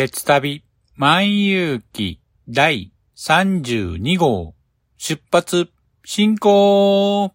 鉄旅万有記第32号出発進行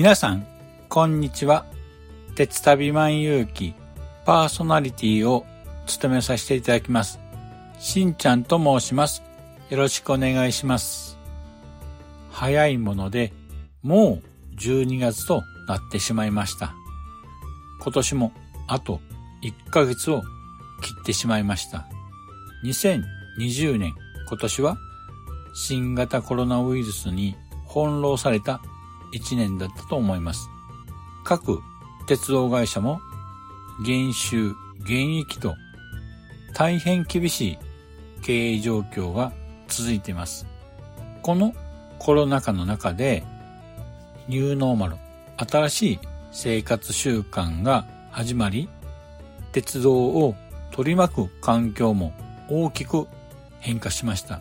皆さん、こんにちは。鉄旅万有記パーソナリティを務めさせていただきます。しんちゃんと申します。よろしくお願いします。早いもので、もう12月となってしまいました。今年もあと1ヶ月を切ってしまいました。2020年今年は新型コロナウイルスに翻弄された1年だったと思います。各鉄道会社も減収、減益と大変厳しい経営状況が続いています。このコロナ禍の中でニューノーマル、新しい生活習慣が始まり、鉄道を取り巻く環境も大きく変化しました。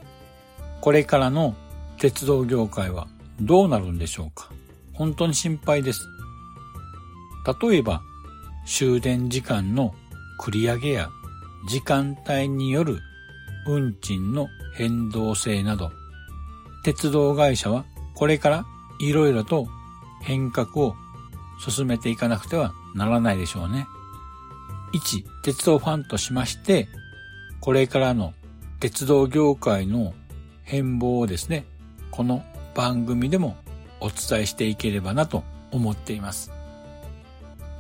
これからの鉄道業界はどうなるんでしょうか？本当に心配です。例えば、終電時間の繰り上げや時間帯による運賃の変動性など、鉄道会社はこれからいろいろと変革を進めていかなくてはならないでしょうね。一鉄道ファンとしまして、これからの鉄道業界の変貌をですね、この番組でもお伝えしていければなと思っています。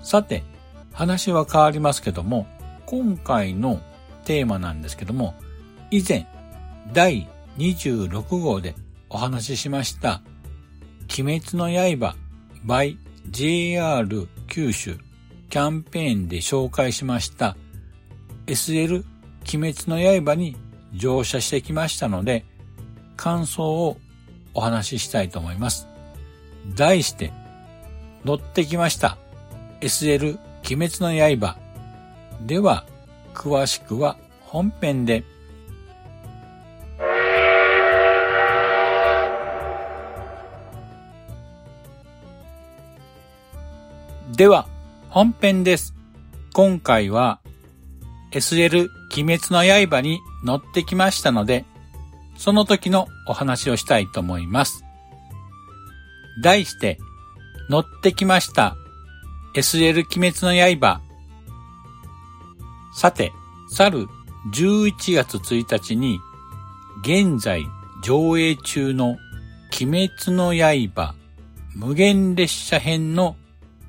さて、話は変わりますけども、今回のテーマなんですけども、以前、第26号でお話ししました、鬼滅の刃 by JR 九州キャンペーンで紹介しました SL 鬼滅の刃に乗車してきましたので、感想をお話ししたいと思います。題して、乗ってきました。SL 鬼滅の刃。では、詳しくは本編で。では、本編です。今回は SL 鬼滅の刃に乗ってきましたので、その時のお話をしたいと思います。題して、乗ってきました。SL 鬼滅の刃。さて、去る11月1日に、現在上映中の鬼滅の刃無限列車編の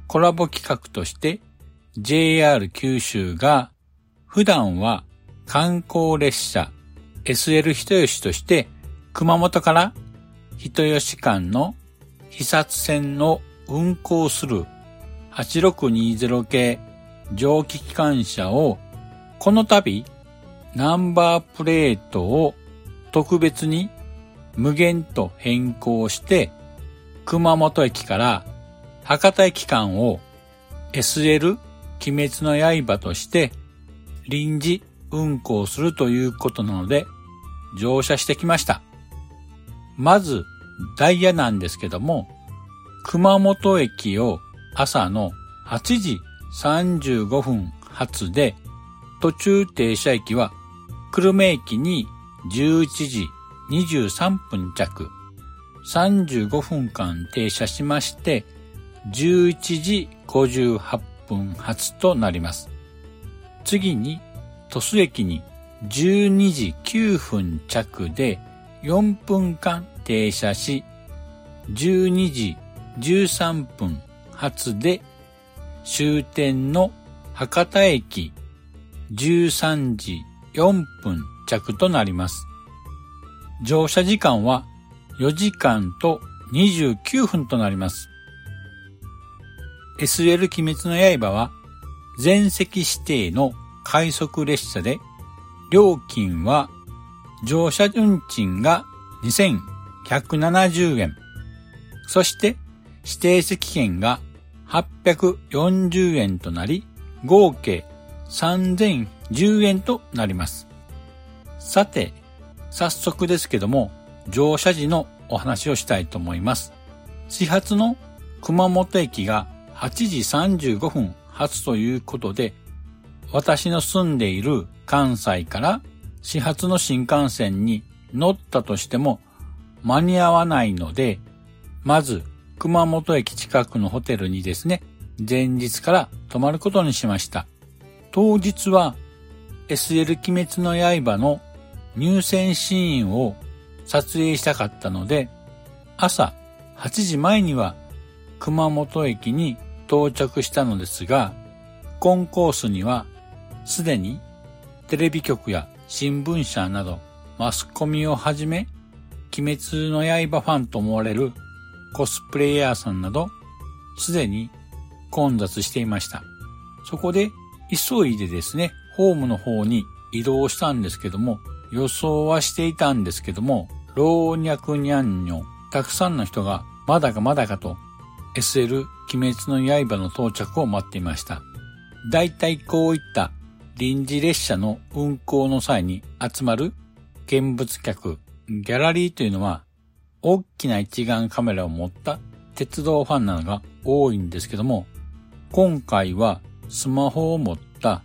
コラボ企画として JR 九州が普段は観光列車 SL 人吉として熊本から人吉間の被殺線の運行する8620系蒸気機関車をこの度ナンバープレートを特別に無限と変更して、熊本駅から博多駅間を SL 鬼滅の刃として臨時運行するということなので乗車してきました。まずダイヤなんですけども、熊本駅を朝の8時35分発で途中停車駅は久留米駅に11時23分着、35分間停車しまして、11時58分発となります。次に、鳥栖駅に12時9分着で4分間停車し、12時13分発で終点の博多駅13時4分着となります。乗車時間は4時間と29分となります。SL 鬼滅の刃は全席指定の快速列車で料金は乗車運賃が2170円。そして指定席券が840円となり合計3010円となります。さて、早速ですけども、乗車時のお話をしたいと思います。始発の熊本駅が8時35分発ということで、私の住んでいる関西から始発の新幹線に乗ったとしても間に合わないので、まず熊本駅近くのホテルにですね、前日から泊まることにしました。当日は SL 鬼滅の刃の入選シーンを撮影したかったので、朝8時前には熊本駅に到着したのですが、コンコースにはすでにテレビ局や新聞社などマスコミをはじめ、鬼滅の刃ファンと思われるコスプレイヤーさんなど、すでに混雑していました。そこで急いでですね、ホームの方に移動したんですけども、予想はしていたんですけども、老若にゃんにょ、たくさんの人がまだかまだかと SL 鬼滅の刃の到着を待っていました。だいたいこういった臨時列車の運行の際に集まる見物客、ギャラリーというのは大きな一眼カメラを持った鉄道ファンなのが多いんですけども、今回はスマホを持った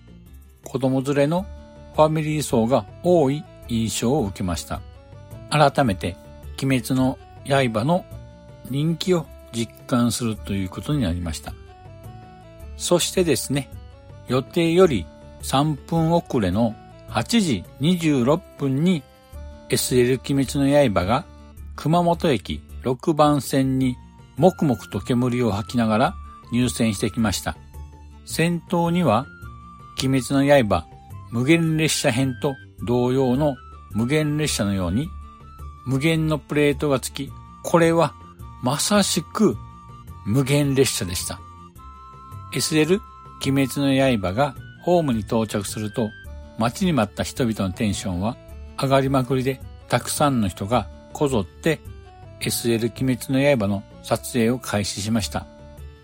子供連れのファミリー層が多い印象を受けました。改めて、鬼滅の刃の人気を実感するということになりました。そしてですね、予定より3分遅れの8時26分に SL 鬼滅の刃が熊本駅6番線に黙々と煙を吐きながら入線してきました。先頭には鬼滅の刃無限列車編と同様の無限列車のように無限のプレートが付き、これはまさしく無限列車でした。SL 鬼滅の刃がホームに到着すると待ちに待った人々のテンションは上がりまくりでたくさんの人がこぞって SL 鬼滅の刃の撮影を開始しました。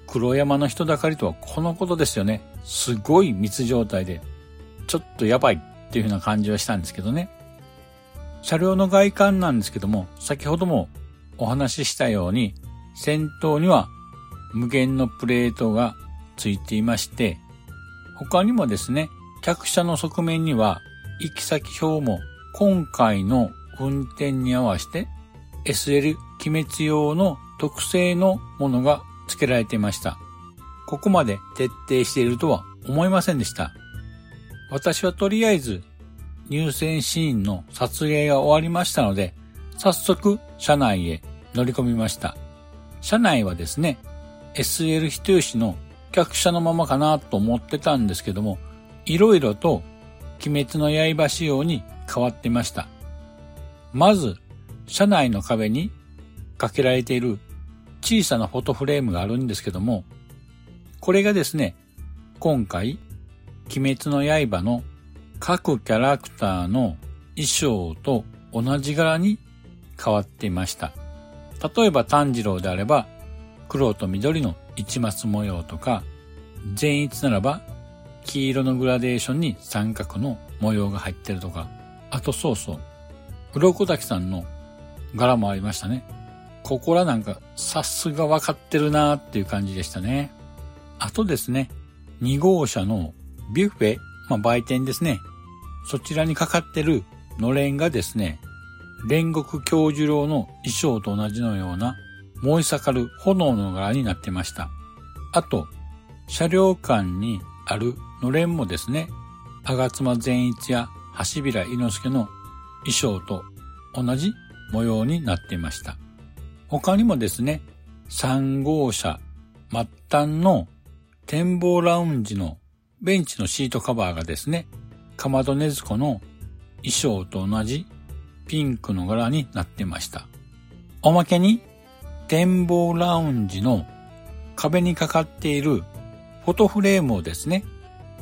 黒山の人だかりとはこのことですよね。すごい密状態で、ちょっとやばいっていう風な感じはしたんですけどね。車両の外観なんですけども、先ほどもお話ししたように、先頭には無限のプレートがついていまして、他にもですね、客車の側面には行き先表も今回の運転に合わせて SL 鬼滅用の特製のものが付けられていました。ここまで徹底しているとは思いませんでした。私はとりあえず入選シーンの撮影が終わりましたので、早速車内へ乗り込みました。車内はですね、SL 人吉の客車のままかなと思ってたんですけども、いろいろと鬼滅の刃仕様に変わってました。まず、車内の壁にかけられている小さなフォトフレームがあるんですけども、これがですね、今回、鬼滅の刃の各キャラクターの衣装と同じ柄に変わっていました。例えば炭治郎であれば、黒と緑の一末模様とか、善逸ならば、黄色のグラデーションに三角の模様が入ってるとか、あとそうそう、鱗滝さんの柄もありましたね。ここらなんかさすが分かってるなーっていう感じでしたね。あとですね、2号車のビュッフェ、まあ、売店ですね。そちらにかかってるのれんがですね、煉獄教授郎の衣装と同じのような燃え盛る炎の柄になってました。あと、車両間にあるのれんもですね、吾妻善一や橋平伊之助の衣装と同じ模様になっていました。他にもですね、3号車末端の展望ラウンジのベンチのシートカバーがですね、かまどねずこの衣装と同じピンクの柄になってました。おまけに、展望ラウンジの壁にかかっているフォトフレームをですね、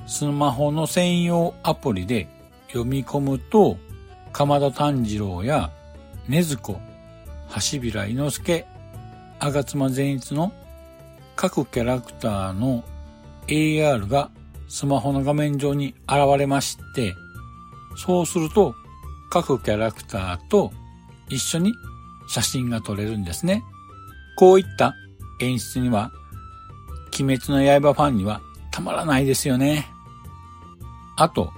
スマホの専用アプリで読み込むと、鎌田炭治郎や根津子、橋平伊之助、吾妻善逸の各キャラクターの AR がスマホの画面上に現れまして、そうすると各キャラクターと一緒に写真が撮れるんですね。こういった演出には、鬼滅の刃ファンにはたまらないですよね。あと、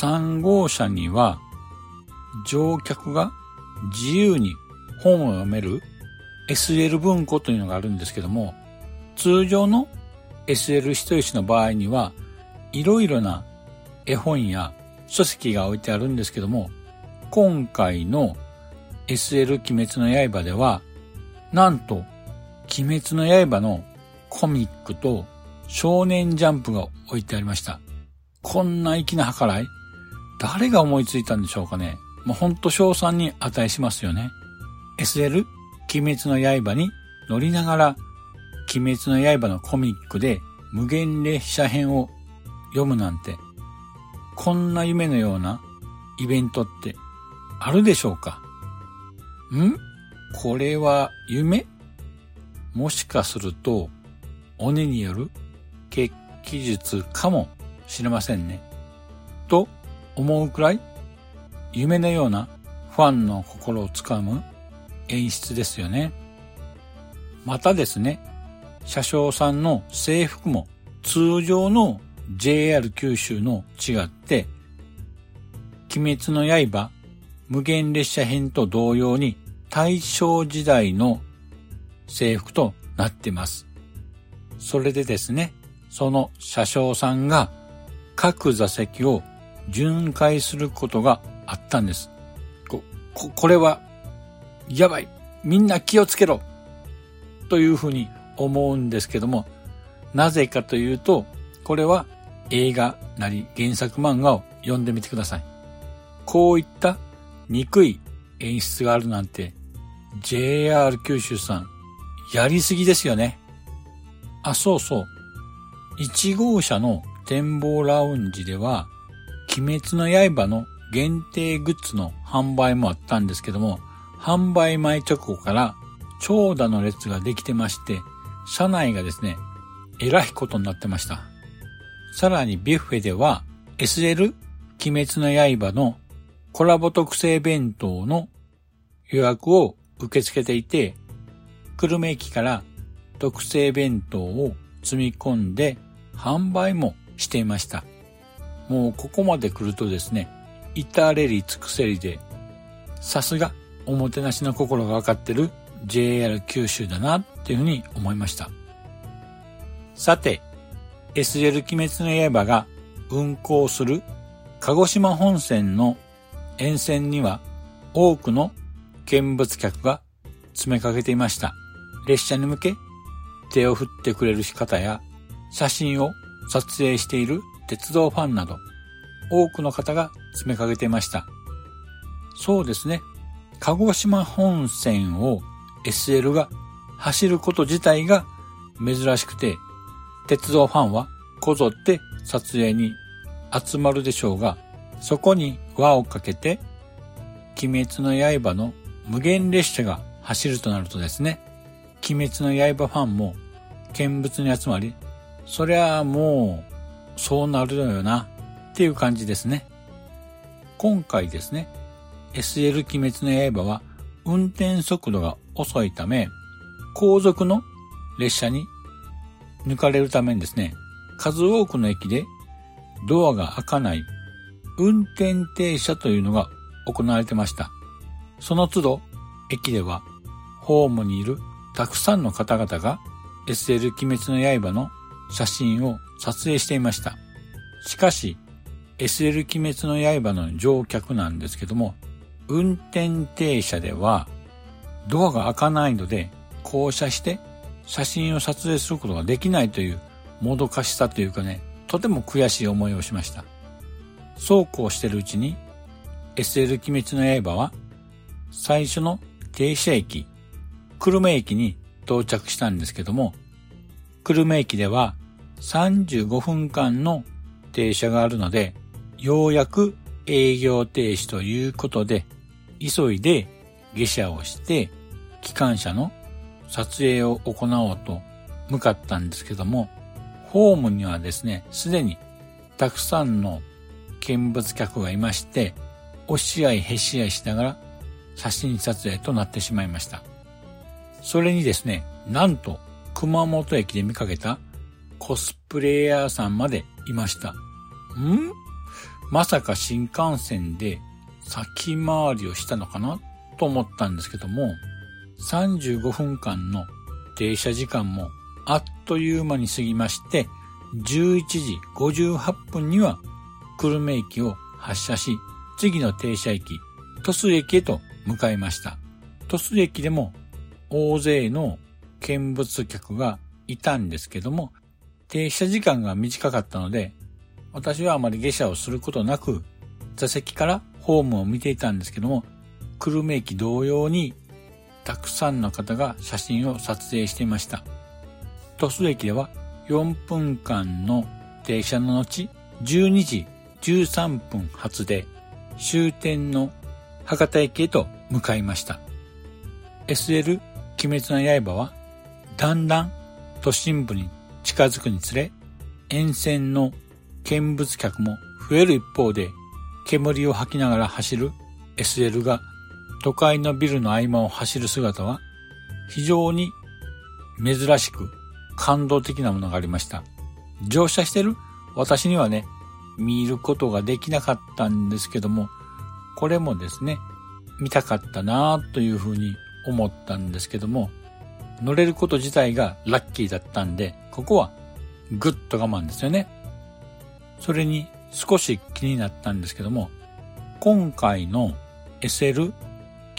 3号車には、乗客が自由に本を読める SL 文庫というのがあるんですけども、通常の SL 人吉の場合には、いろいろな絵本や書籍が置いてあるんですけども、今回の SL 鬼滅の刃では、なんと、鬼滅の刃のコミックと少年ジャンプが置いてありました。こんな粋な計らい誰が思いついたんでしょうかね。もうほんと賞賛に値しますよね。SL 鬼滅の刃に乗りながら、鬼滅の刃のコミックで無限列車編を読むなんて、こんな夢のようなイベントってあるでしょうかん？これは夢？もしかすると鬼による血気術かもしれませんね。と思うくらい夢のようなファンの心をつかむ演出ですよね。またですね、車掌さんの制服も通常の JR 九州の違って、鬼滅の刃無限列車編と同様に大正時代の制服となってます。それでですね、その車掌さんが各座席を巡回することがあったんです。こ、ここれは、やばいみんな気をつけろというふうに思うんですけども、なぜかというと、これは映画なり原作漫画を読んでみてください。こういった憎い演出があるなんて、JR 九州さん、やりすぎですよね。あ、そうそう。1号車の展望ラウンジでは、鬼滅の刃の限定グッズの販売もあったんですけども、販売前直後から長蛇の列ができてまして、車内がですね、えらいことになってました。さらにビュッフェでは SL 鬼滅の刃のコラボ特製弁当の予約を受け付けていて、久留米駅から特製弁当を積み込んで販売もしていました。もうここまで来るとですね、至れり尽くせりで、さすがおもてなしの心がわかってる JR 九州だなっていうふうに思いました。さて、SL 鬼滅の刃が運行する鹿児島本線の沿線には多くの見物客が詰めかけていました。列車に向け手を振ってくれる仕方や写真を撮影している鉄道ファンなど多くの方が詰めかけていました。そうですね。鹿児島本線を SL が走ること自体が珍しくて鉄道ファンはこぞって撮影に集まるでしょうが、そこに輪をかけて、鬼滅の刃の無限列車が走るとなるとですね、鬼滅の刃ファンも見物に集まり、そりゃあもう、そうなるのよな、っていう感じですね。今回ですね、SL 鬼滅の刃は運転速度が遅いため、後続の列車に抜かれるためにですね、数多くの駅でドアが開かない運転停車というのが行われてました。その都度、駅ではホームにいるたくさんの方々が SL 鬼滅の刃の写真を撮影していました。しかし、SL 鬼滅の刃の乗客なんですけども、運転停車ではドアが開かないので降車して写真を撮影することができないというもどかしさというかね、とても悔しい思いをしました。そうこうしてるうちに SL 鬼滅の刃は最初の停車駅、久留米駅に到着したんですけども、久留米駅では35分間の停車があるので、ようやく営業停止ということで、急いで下車をして、機関車の撮影を行おうと向かったんですけども、ホームにはですね、すでにたくさんの見物客がいまして、押し合いへし合いしながら写真撮影となってしまいました。それにですね、なんと熊本駅で見かけたコスプレイヤーさんまでいました。ん？まさか新幹線で先回りをしたのかな？と思ったんですけども、35分間の停車時間もあっという間に過ぎまして、11時58分には久留米駅を発車し、次の停車駅、鳥栖駅へと向かいました。鳥栖駅でも大勢の見物客がいたんですけども、停車時間が短かったので、私はあまり下車をすることなく、座席からホームを見ていたんですけども、久留米駅同様に、たくさんの方が写真を撮影していました。鳥栖駅では4分間の停車の後、12時13分発で終点の博多駅へと向かいました。SL 鬼滅の刃はだんだん都心部に近づくにつれ沿線の見物客も増える一方で煙を吐きながら走る SL が都会のビルの合間を走る姿は非常に珍しく感動的なものがありました。乗車してる私にはね、見ることができなかったんですけども、これもですね、見たかったなというふうに思ったんですけども、乗れること自体がラッキーだったんで、ここはぐっと我慢ですよね。それに少し気になったんですけども、今回の SL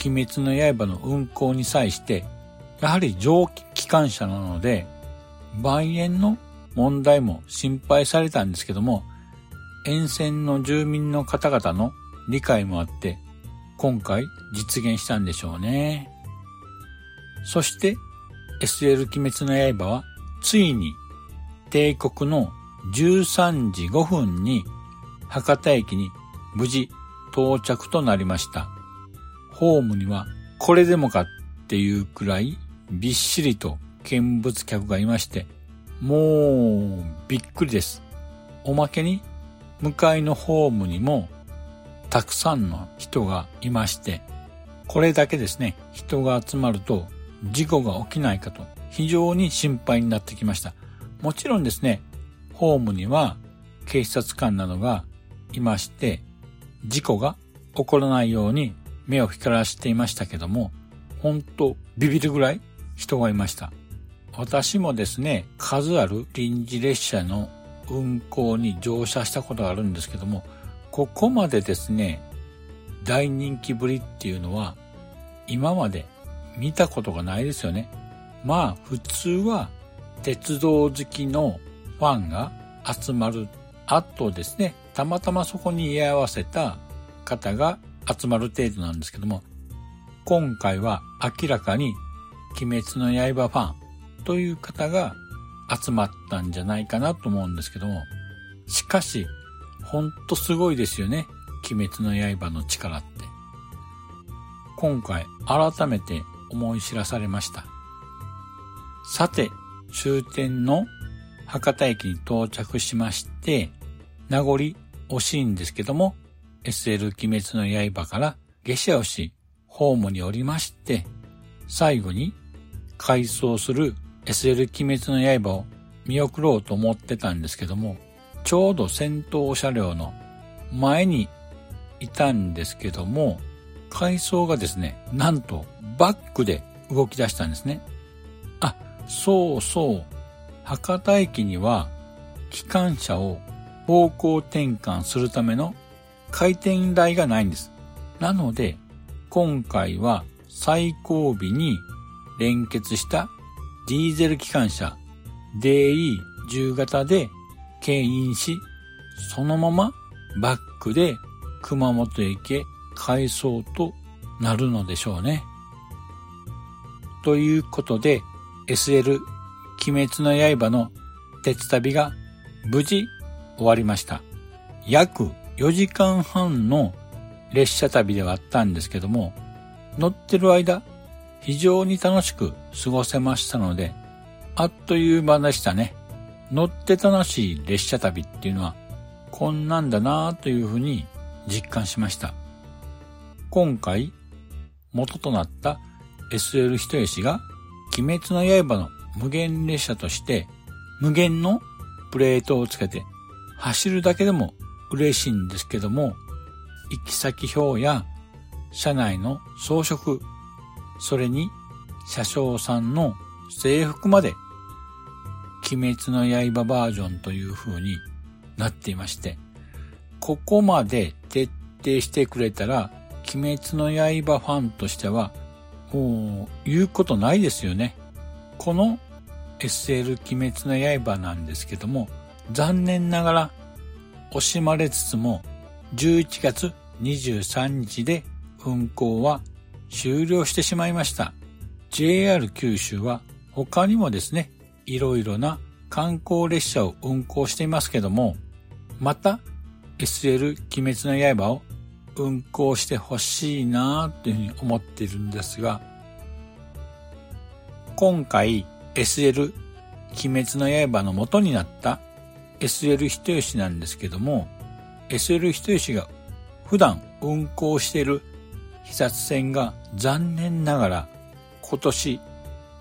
鬼滅の刃の運行に際して、やはり蒸気機関車なので、万円の問題も心配されたんですけども、沿線の住民の方々の理解もあって、今回実現したんでしょうね。そして SL 鬼滅の刃はついに帝国の13時5分に博多駅に無事到着となりました。ホームにはこれでもかっていうくらいびっしりと見物客がいまして、もうびっくりです。おまけに向かいのホームにもたくさんの人がいまして、これだけですね、人が集まると事故が起きないかと非常に心配になってきました。もちろんですね、ホームには警察官などがいまして、事故が起こらないように目を光らせていましたけども、本当ビビるぐらい人がいました。私もですね、数ある臨時列車の運行に乗車したことがあるんですけども、ここまでですね、大人気ぶりっていうのは、今まで見たことがないですよね。まあ、普通は鉄道好きのファンが集まる。あとですね、たまたまそこに居合わせた方が集まる程度なんですけども、今回は明らかに鬼滅の刃ファンという方が集まったんじゃないかなと思うんですけども、しかし、ほんとすごいですよね。鬼滅の刃の力って。今回改めて思い知らされました。さて、終点の博多駅に到着しまして、名残惜しいんですけども、SL 鬼滅の刃から下車をし、ホームに降りまして、最後に改装する SL 鬼滅の刃を見送ろうと思ってたんですけども、ちょうど先頭車両の前にいたんですけども、改装がですね、なんとバックで動き出したんですね。あ、そうそう。博多駅には機関車を方向転換するための回転台がないんです。なので、今回は最後尾に連結したディーゼル機関車 DE10 型で牽引し、そのままバックで熊本駅へ回送となるのでしょうね。ということで SL 鬼滅の刃の鉄旅が無事終わりました。約4時間半の列車旅ではあったんですけども、乗ってる間、非常に楽しく過ごせましたので、あっという間でしたね。乗って楽しい列車旅っていうのは、こんなんだなぁというふうに実感しました。今回、元となった SL 人吉が、鬼滅の刃の無限列車として、無限のプレートをつけて走るだけでも嬉しいんですけども、行き先表や車内の装飾、それに車掌さんの制服まで、鬼滅の刃バージョンという風になっていまして、ここまで徹底してくれたら、鬼滅の刃ファンとしては、もう言うことないですよね。この SL 鬼滅の刃なんですけども、残念ながら惜しまれつつも11月23日で運行は終了してしまいました。JR 九州は他にもですね、いろいろな観光列車を運行していますけども、また SL 鬼滅の刃を運行してほしいなというふうに思っているんですが、今回 SL 鬼滅の刃の元になった SL 人吉なんですけども、SL 人吉が普段運行している被殺船が残念ながら今年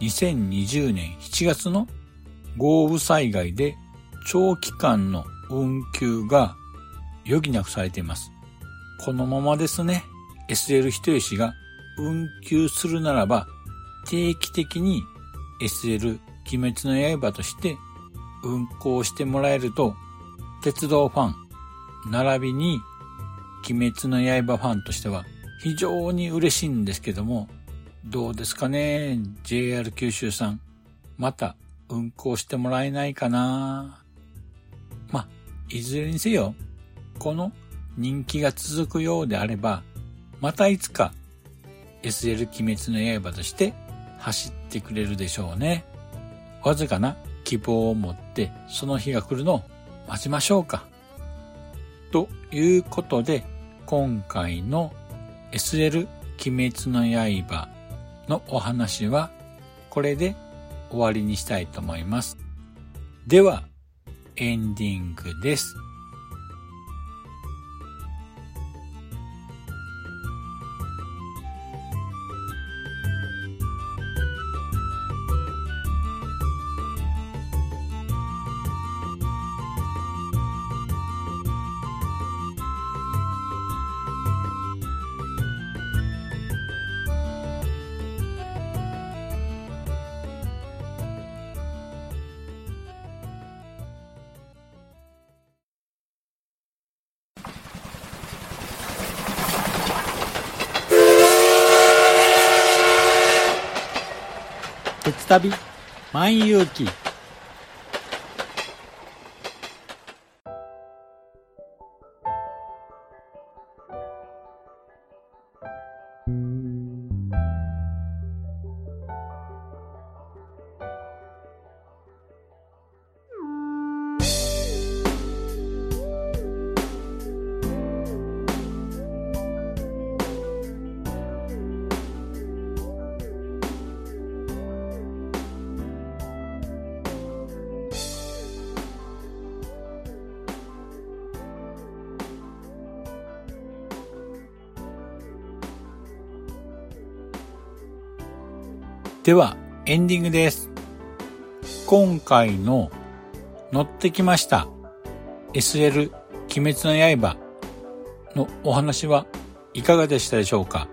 2020年7月の豪雨災害で長期間の運休が余儀なくされています。このままですね、SL 人吉が運休するならば定期的に SL 鬼滅の刃として運行してもらえると、鉄道ファン、並びに鬼滅の刃ファンとしては非常に嬉しいんですけども、どうですかね ?JR 九州さん、また運行してもらえないかなまいずれにせよ、この人気が続くようであれば、またいつか SL 鬼滅の刃として走ってくれるでしょうね。わずかな希望を持ってその日が来るのを待ちましょうか。ということで、今回の SL 鬼滅の刃のお話はこれで終わりにしたいと思います。では、エンディングです。旅万有記では、エンディングです。今回の乗ってきました SL 鬼滅の刃のお話はいかがでしたでしょうか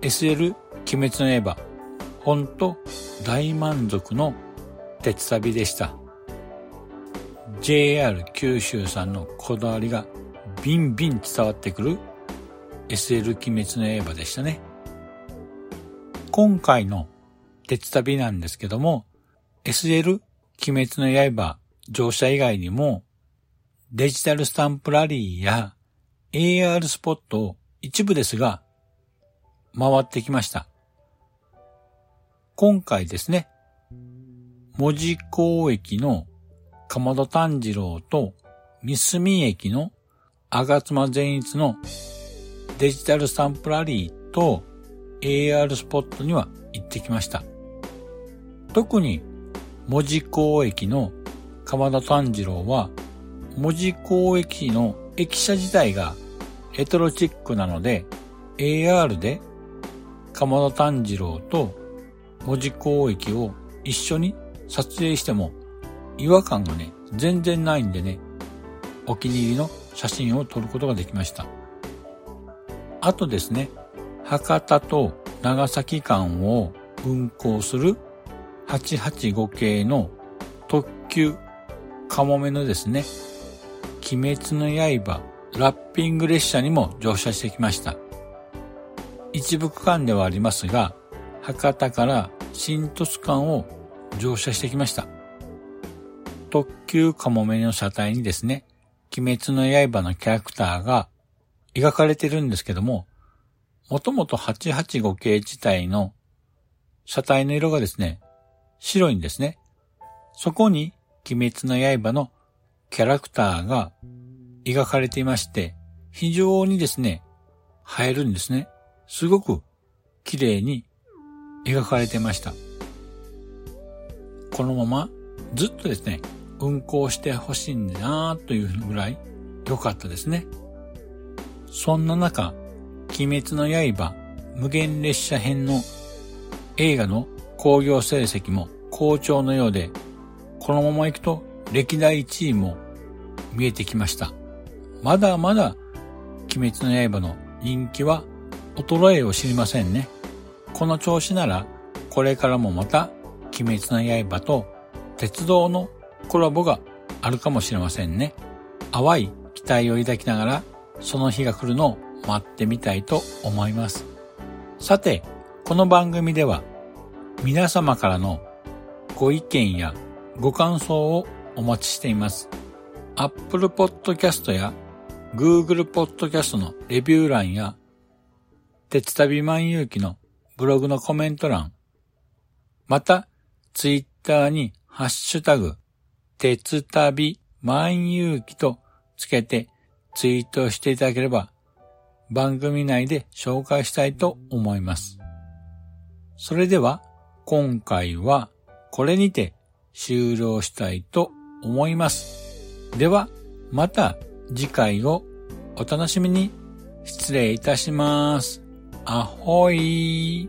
?SL 鬼滅の刃、ほんと大満足の鉄旅でした。JR 九州さんのこだわりがビンビン伝わってくる SL 鬼滅の刃でしたね。今回の鉄旅なんですけども、SL 鬼滅の刃乗車以外にも、デジタルスタンプラリーや AR スポットを一部ですが、回ってきました。今回ですね、文字港駅の鎌田炭治郎と三隅駅の吾妻善逸のデジタルスタンプラリーと AR スポットには行ってきました。特に文字港駅の鎌田炭治郎は文字港駅の駅舎自体がレトロチックなので AR で鎌田炭治郎と文字港駅を一緒に撮影しても違和感がね、全然ないんでね、お気に入りの写真を撮ることができました。あとですね、博多と長崎間を運行する885系の特急かもめのですね、鬼滅の刃ラッピング列車にも乗車してきました。一部区間ではありますが、博多から新鳥栖間を乗車してきました。特急かもめの車体にですね、鬼滅の刃のキャラクターが描かれてるんですけども、もともと885系自体の車体の色がですね、白いんですね。そこに鬼滅の刃のキャラクターが描かれていまして、非常にですね、映えるんですね。すごく綺麗に描かれてました。このままずっとですね、運行してほしいんだなというぐらい良かったですね。そんな中、鬼滅の刃無限列車編の映画の興行成績も好調のようで、このまま行くと歴代1位も見えてきました。まだまだ鬼滅の刃の人気は衰えを知りませんね。この調子ならこれからもまた鬼滅の刃と鉄道のコラボがあるかもしれませんね。淡い期待を抱きながらその日が来るのを待ってみたいと思います。さて、この番組では皆様からのご意見やご感想をお待ちしています。Apple Podcast や Google Podcast のレビュー欄や鉄旅万有機のブログのコメント欄、また、ツイッターにハッシュタグ、鉄旅万有機とつけてツイートしていただければ番組内で紹介したいと思います。それでは今回はこれにて終了したいと思います。ではまた次回をお楽しみに失礼いたします。アホイ